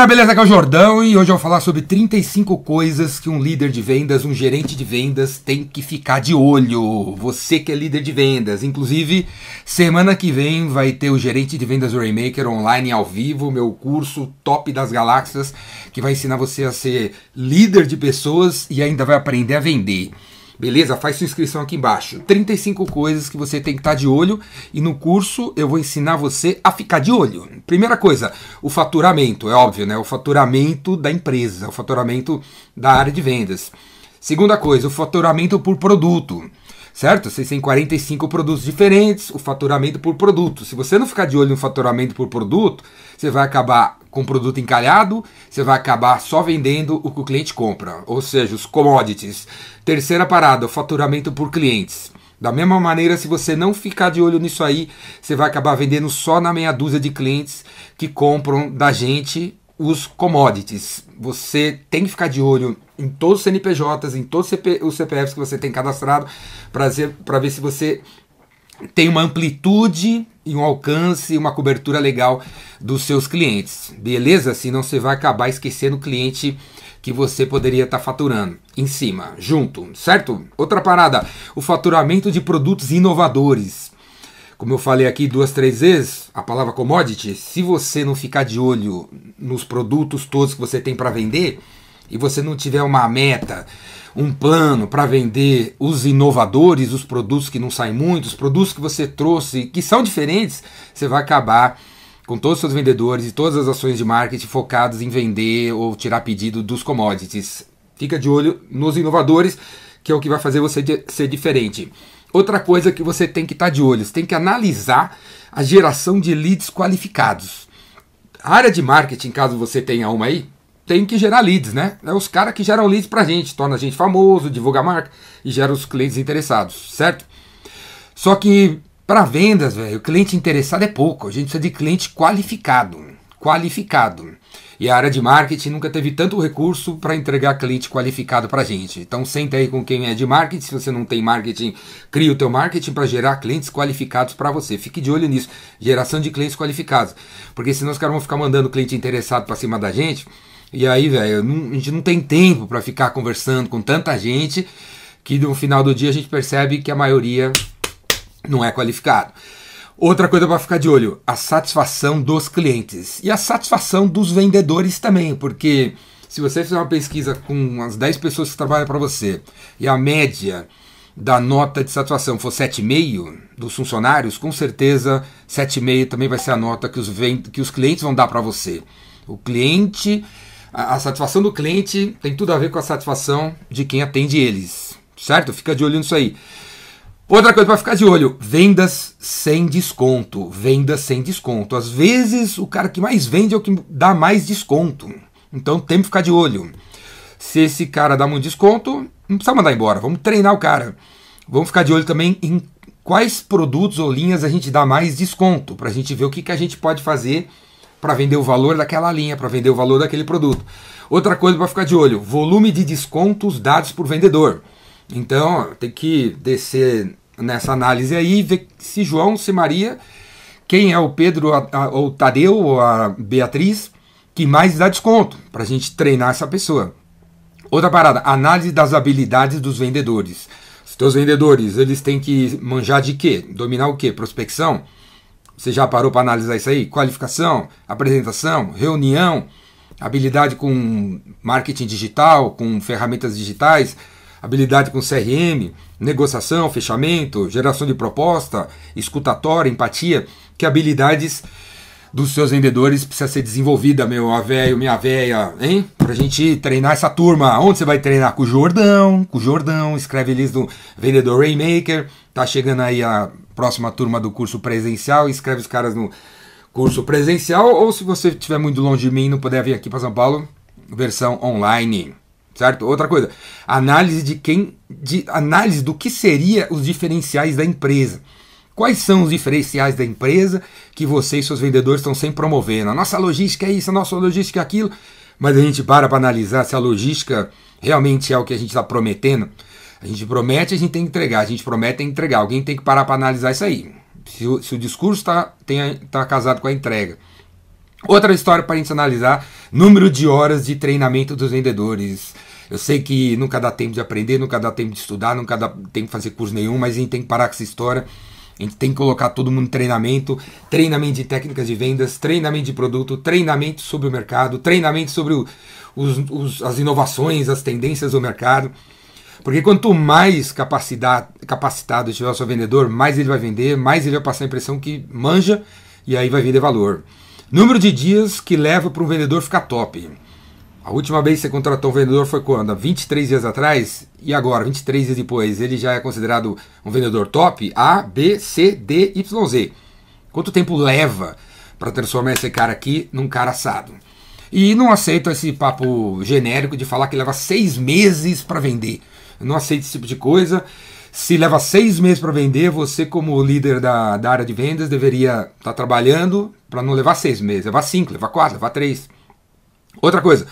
galera, beleza? Aqui é o Jordão e hoje eu vou falar sobre 35 coisas que um líder de vendas, um gerente de vendas tem que ficar de olho. Você que é líder de vendas. Inclusive, semana que vem vai ter o gerente de vendas Raymaker online ao vivo, meu curso top das galáxias, que vai ensinar você a ser líder de pessoas e ainda vai aprender a vender. Beleza? Faz sua inscrição aqui embaixo. 35 coisas que você tem que estar de olho e no curso eu vou ensinar você a ficar de olho. Primeira coisa, o faturamento, é óbvio, né? O faturamento da empresa, o faturamento da área de vendas. Segunda coisa, o faturamento por produto certo? Vocês têm 45 produtos diferentes, o faturamento por produto. Se você não ficar de olho no faturamento por produto, você vai acabar com produto encalhado, você vai acabar só vendendo o que o cliente compra, ou seja, os commodities. Terceira parada, o faturamento por clientes. Da mesma maneira, se você não ficar de olho nisso aí, você vai acabar vendendo só na meia dúzia de clientes que compram da gente os commodities. Você tem que ficar de olho em todos os CNPJs, em todos os CPFs que você tem cadastrado, para ver se você tem uma amplitude e um alcance, uma cobertura legal dos seus clientes. Beleza? Senão você vai acabar esquecendo o cliente que você poderia estar tá faturando em cima, junto, certo? Outra parada, o faturamento de produtos inovadores. Como eu falei aqui duas, três vezes, a palavra commodity, se você não ficar de olho nos produtos todos que você tem para vender e você não tiver uma meta, um plano para vender os inovadores, os produtos que não saem muito, os produtos que você trouxe que são diferentes, você vai acabar com todos os seus vendedores e todas as ações de marketing focados em vender ou tirar pedido dos commodities. Fica de olho nos inovadores, que é o que vai fazer você ser diferente. Outra coisa que você tem que estar tá de olho, você tem que analisar a geração de leads qualificados. A área de marketing, caso você tenha uma aí, tem que gerar leads, né? É os caras que geram leads pra gente, torna a gente famoso, divulga a marca e gera os clientes interessados, certo? Só que para vendas, velho, o cliente interessado é pouco, a gente precisa de cliente qualificado, qualificado. E a área de marketing nunca teve tanto recurso para entregar cliente qualificado para gente. Então senta aí com quem é de marketing. Se você não tem marketing, cria o teu marketing para gerar clientes qualificados para você. Fique de olho nisso, geração de clientes qualificados. Porque senão os caras vão ficar mandando cliente interessado para cima da gente. E aí, velho, a gente não tem tempo para ficar conversando com tanta gente que no final do dia a gente percebe que a maioria não é qualificado. Outra coisa para ficar de olho: a satisfação dos clientes e a satisfação dos vendedores também, porque se você fizer uma pesquisa com umas 10 pessoas que trabalham para você e a média da nota de satisfação for 7,5 dos funcionários, com certeza 7,5 também vai ser a nota que os, que os clientes vão dar para você. O cliente, a, a satisfação do cliente tem tudo a ver com a satisfação de quem atende eles, certo? Fica de olho nisso aí. Outra coisa para ficar de olho: vendas sem desconto. Vendas sem desconto. Às vezes o cara que mais vende é o que dá mais desconto. Então tem que ficar de olho. Se esse cara dá muito desconto, não precisa mandar embora. Vamos treinar o cara. Vamos ficar de olho também em quais produtos ou linhas a gente dá mais desconto, para a gente ver o que, que a gente pode fazer para vender o valor daquela linha, para vender o valor daquele produto. Outra coisa para ficar de olho: volume de descontos dados por vendedor. Então tem que descer nessa análise aí, ver se João, se Maria, quem é o Pedro, a, o Tadeu ou a Beatriz, que mais dá desconto, para a gente treinar essa pessoa. Outra parada, análise das habilidades dos vendedores. Os teus vendedores, eles têm que manjar de quê? Dominar o quê? Prospecção? Você já parou para analisar isso aí? Qualificação, apresentação, reunião, habilidade com marketing digital, com ferramentas digitais, habilidade com CRM, negociação, fechamento, geração de proposta, escutatória, empatia, que habilidades dos seus vendedores precisa ser desenvolvida, meu a velho, minha véia, hein? Pra gente treinar essa turma. Onde você vai treinar? Com o Jordão, com o Jordão, escreve eles no Vendedor Rainmaker. Tá chegando aí a próxima turma do curso presencial, escreve os caras no curso presencial, ou se você estiver muito longe de mim e não puder vir aqui para São Paulo, versão online certo? Outra coisa, análise de quem, de análise do que seria os diferenciais da empresa. Quais são os diferenciais da empresa que você e seus vendedores estão sempre promovendo? A nossa logística é isso, a nossa logística é aquilo, mas a gente para para analisar se a logística realmente é o que a gente está prometendo. A gente promete, a gente tem que entregar. A gente promete, tem que entregar. Alguém tem que parar para analisar isso aí. Se o, se o discurso está tá casado com a entrega Outra história para a gente analisar: número de horas de treinamento dos vendedores. Eu sei que nunca dá tempo de aprender, nunca dá tempo de estudar, nunca dá tempo de fazer curso nenhum, mas a gente tem que parar com essa história. A gente tem que colocar todo mundo em treinamento, treinamento de técnicas de vendas, treinamento de produto, treinamento sobre o mercado, treinamento sobre o, os, os, as inovações, as tendências do mercado. Porque quanto mais capacitado tiver o seu vendedor, mais ele vai vender, mais ele vai passar a impressão que manja e aí vai vender valor. Número de dias que leva para um vendedor ficar top. A última vez que você contratou um vendedor foi quando? Há 23 dias atrás? E agora, 23 dias depois, ele já é considerado um vendedor top? A, B, C, D, Y, Z. Quanto tempo leva para transformar esse cara aqui num cara assado? E não aceito esse papo genérico de falar que leva seis meses para vender. Eu não aceito esse tipo de coisa. Se leva seis meses para vender, você, como líder da, da área de vendas, deveria estar tá trabalhando para não levar seis meses, levar cinco, levar quatro, levar três. Outra coisa,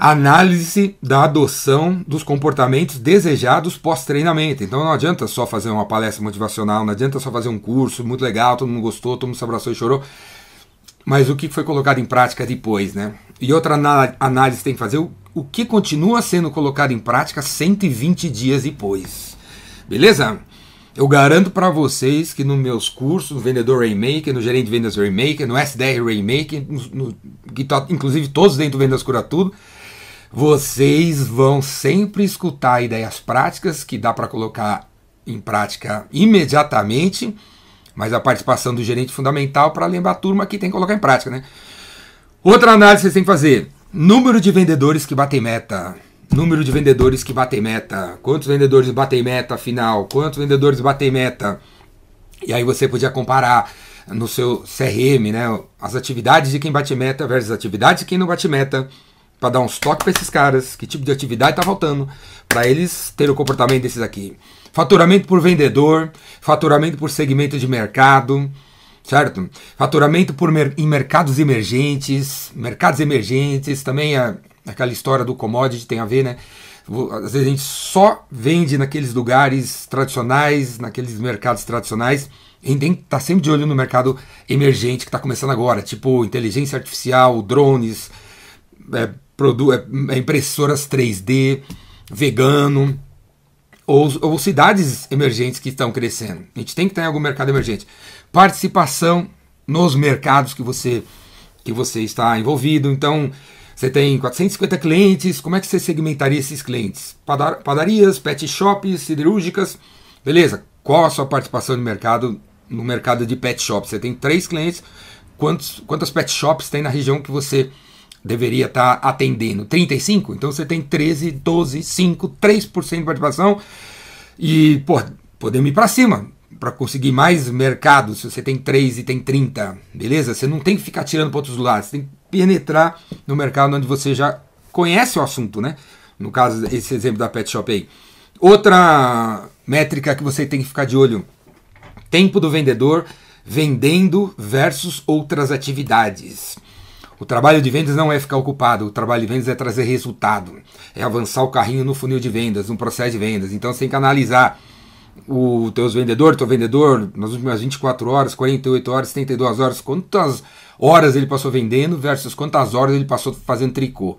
análise da adoção dos comportamentos desejados pós-treinamento. Então não adianta só fazer uma palestra motivacional, não adianta só fazer um curso muito legal, todo mundo gostou, todo mundo se abraçou e chorou. Mas o que foi colocado em prática depois, né? E outra análise tem que fazer o, que continua sendo colocado em prática 120 dias depois. Beleza? Eu garanto para vocês que nos meus cursos, no Vendedor Rainmaker, no Gerente de Vendas Rainmaker, no SDR Rainmaker, no, no, que inclusive todos dentro do Vendas Cura Tudo, vocês vão sempre escutar ideias práticas que dá para colocar em prática imediatamente, mas a participação do gerente é fundamental para lembrar a turma que tem que colocar em prática, né? Outra análise que vocês têm que fazer: número de vendedores que batem meta. Número de vendedores que batem meta. Quantos vendedores batem meta afinal? Quantos vendedores batem meta? E aí você podia comparar no seu CRM, né? As atividades de quem bate meta versus as atividades de quem não bate meta. Para dar uns toques para esses caras. Que tipo de atividade está faltando. Para eles terem o comportamento desses aqui. Faturamento por vendedor. Faturamento por segmento de mercado certo? Faturamento por mer em mercados emergentes, mercados emergentes, também é aquela história do commodity tem a ver, né? Às vezes a gente só vende naqueles lugares tradicionais, naqueles mercados tradicionais. A gente tem que estar tá sempre de olho no mercado emergente que está começando agora, tipo inteligência artificial, drones, é, é, impressoras 3D, vegano, ou, ou cidades emergentes que estão crescendo. A gente tem que em algum mercado emergente. Participação nos mercados que você, que você está envolvido. Então, você tem 450 clientes, como é que você segmentaria esses clientes? Padarias, pet shops, siderúrgicas, beleza. Qual a sua participação no mercado, no mercado de pet shops? Você tem três clientes, quantos, quantas pet shops tem na região que você deveria estar tá atendendo? 35? Então você tem 13, 12, 5, 3% de participação e, pô, podemos ir para cima para conseguir mais mercado, se você tem 3 e tem 30, beleza? Você não tem que ficar tirando para outros lados, você tem que penetrar no mercado onde você já conhece o assunto, né? No caso, esse exemplo da Pet Shop aí. Outra métrica que você tem que ficar de olho: tempo do vendedor vendendo versus outras atividades. O trabalho de vendas não é ficar ocupado, o trabalho de vendas é trazer resultado, é avançar o carrinho no funil de vendas, no processo de vendas. Então você tem que analisar o teus vendedor, teu vendedor, nas últimas 24 horas, 48 horas, 72 horas, quantas horas ele passou vendendo versus quantas horas ele passou fazendo tricô.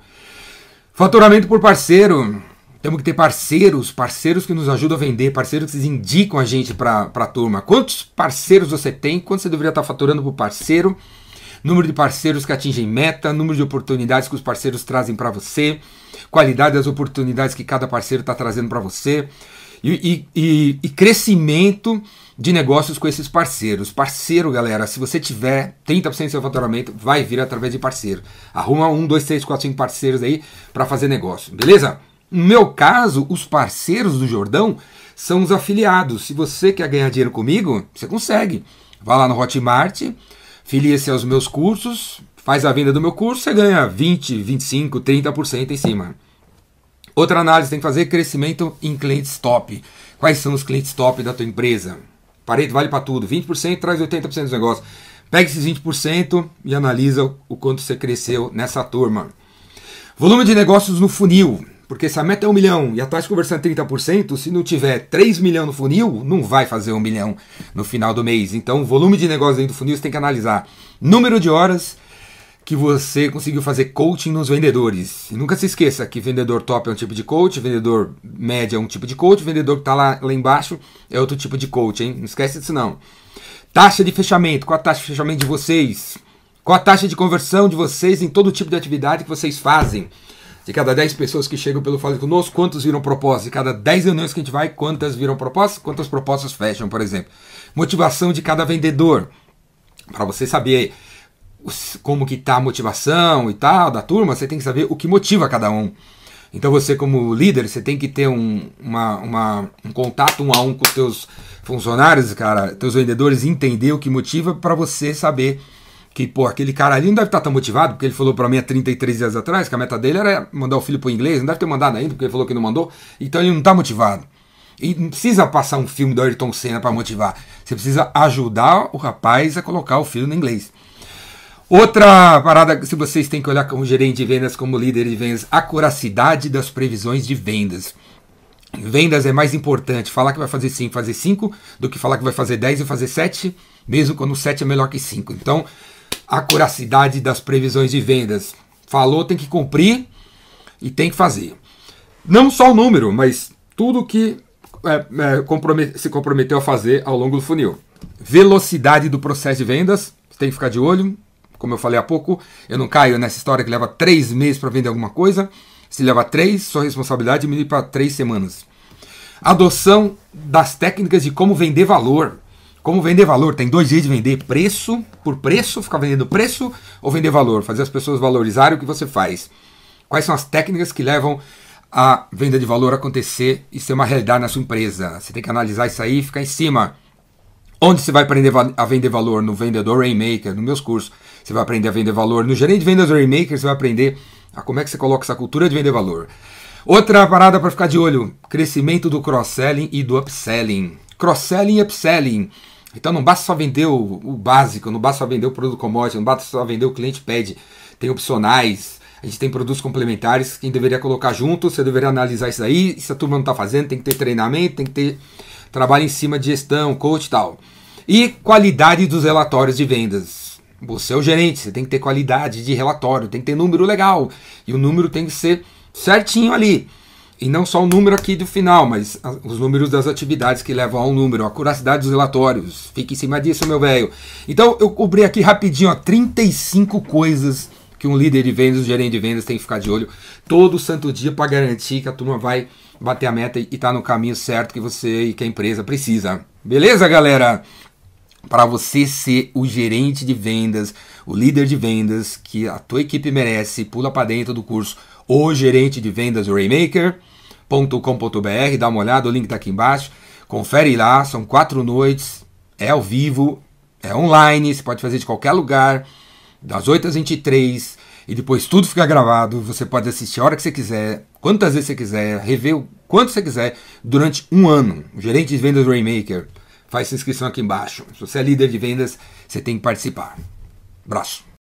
Faturamento por parceiro. Temos que ter parceiros, parceiros que nos ajudam a vender, parceiros que indicam a gente para a turma. Quantos parceiros você tem? Quanto você deveria estar faturando por parceiro? Número de parceiros que atingem meta, número de oportunidades que os parceiros trazem para você, qualidade das oportunidades que cada parceiro está trazendo para você e, e, e, crescimento de negócios com esses parceiros. Parceiro, galera, se você tiver 30% do seu faturamento, vai vir através de parceiro. Arruma um, dois, três, quatro, cinco parceiros aí para fazer negócio, beleza? No meu caso, os parceiros do Jordão são os afiliados. Se você quer ganhar dinheiro comigo, você consegue. Vá lá no Hotmart, filie-se aos meus cursos, faz a venda do meu curso, você ganha 20, 25, 30% em cima. Outra análise tem que fazer crescimento em clientes top. Quais são os clientes top da tua empresa? Pareto vale para tudo. 20% traz 80% dos negócios. Pega esses 20% e analisa o quanto você cresceu nessa turma. Volume de negócios no funil. Porque se a meta é um milhão e a taxa de conversão é 30%, se não tiver 3 milhões no funil, não vai fazer um milhão no final do mês. Então, volume de negócios dentro do funil você tem que analisar número de horas, que você conseguiu fazer coaching nos vendedores. E nunca se esqueça que vendedor top é um tipo de coach, vendedor médio é um tipo de coach, vendedor que está lá, lá embaixo é outro tipo de coach, hein? Não esquece disso não. Taxa de fechamento, qual a taxa de fechamento de vocês? Qual a taxa de conversão de vocês em todo tipo de atividade que vocês fazem? De cada 10 pessoas que chegam pelo Fale Conosco, quantos viram propostas? De cada 10 reuniões que a gente vai, quantas viram propostas? Quantas propostas fecham, por exemplo? Motivação de cada vendedor. Para você saber como que tá a motivação e tal da turma, você tem que saber o que motiva cada um. Então você como líder, você tem que ter um, uma, uma, um contato um a um com os teus funcionários, cara, teus vendedores, entender o que motiva para você saber que, pô, aquele cara ali não deve estar tão motivado, porque ele falou para mim há 33 dias atrás que a meta dele era mandar o filho para o inglês, não deve ter mandado ainda, porque ele falou que não mandou, então ele não está motivado. E não precisa passar um filme do Ayrton Senna para motivar. Você precisa ajudar o rapaz a colocar o filho no inglês. Outra parada, se vocês têm que olhar como gerente de vendas, como líder de vendas, a curacidade das previsões de vendas. Vendas é mais importante falar que vai fazer 5, fazer 5, do que falar que vai fazer 10 e fazer 7, mesmo quando 7 é melhor que 5. Então, a curacidade das previsões de vendas. Falou, tem que cumprir e tem que fazer. Não só o número, mas tudo que é, é, se comprometeu a fazer ao longo do funil. Velocidade do processo de vendas, tem que ficar de olho. Como eu falei há pouco, eu não caio nessa história que leva três meses para vender alguma coisa. Se leva três, sua responsabilidade diminui para três semanas. Adoção das técnicas de como vender valor. Como vender valor? Tem dois jeitos de vender: preço por preço, ficar vendendo preço, ou vender valor, fazer as pessoas valorizarem o que você faz. Quais são as técnicas que levam a venda de valor acontecer e ser uma realidade na sua empresa? Você tem que analisar isso aí e ficar em cima. Onde você vai aprender a vender valor? No Vendedor Rainmaker, nos meus cursos. Você vai aprender a vender valor. No Gerente de Vendas Rainmaker, você vai aprender a como é que você coloca essa cultura de vender valor. Outra parada para ficar de olho: crescimento do cross-selling e do upselling. Cross-selling e upselling. Então não basta só vender o, o, básico, não basta só vender o produto commodity, não basta só vender o cliente pede. Tem opcionais, a gente tem produtos complementares que deveria colocar junto, você deveria analisar isso aí, se a turma não está fazendo, tem que ter treinamento, tem que ter trabalho em cima de gestão, coach e tal. E qualidade dos relatórios de vendas. Você é o gerente, você tem que ter qualidade de relatório, tem que ter número legal. E o número tem que ser certinho ali. E não só o número aqui do final, mas os números das atividades que levam ao número, a curacidade dos relatórios. Fique em cima disso, meu velho. Então eu cobri aqui rapidinho, ó, 35 coisas que um líder de vendas, um gerente de vendas tem que ficar de olho todo santo dia para garantir que a turma vai bater a meta e está no caminho certo que você e que a empresa precisa. Beleza, galera? Para você ser o gerente de vendas, o líder de vendas que a tua equipe merece, pula para dentro do curso O Gerente de Vendas Raymaker com.br, dá uma olhada, o link está aqui embaixo. Confere lá, são quatro noites, é ao vivo, é online, você pode fazer de qualquer lugar, das 8 às 23, e depois tudo fica gravado. Você pode assistir a hora que você quiser, quantas vezes você quiser, rever o quanto você quiser, durante um ano. O gerente de vendas Rainmaker faz sua inscrição aqui embaixo. Se você é líder de vendas, você tem que participar. Abraço.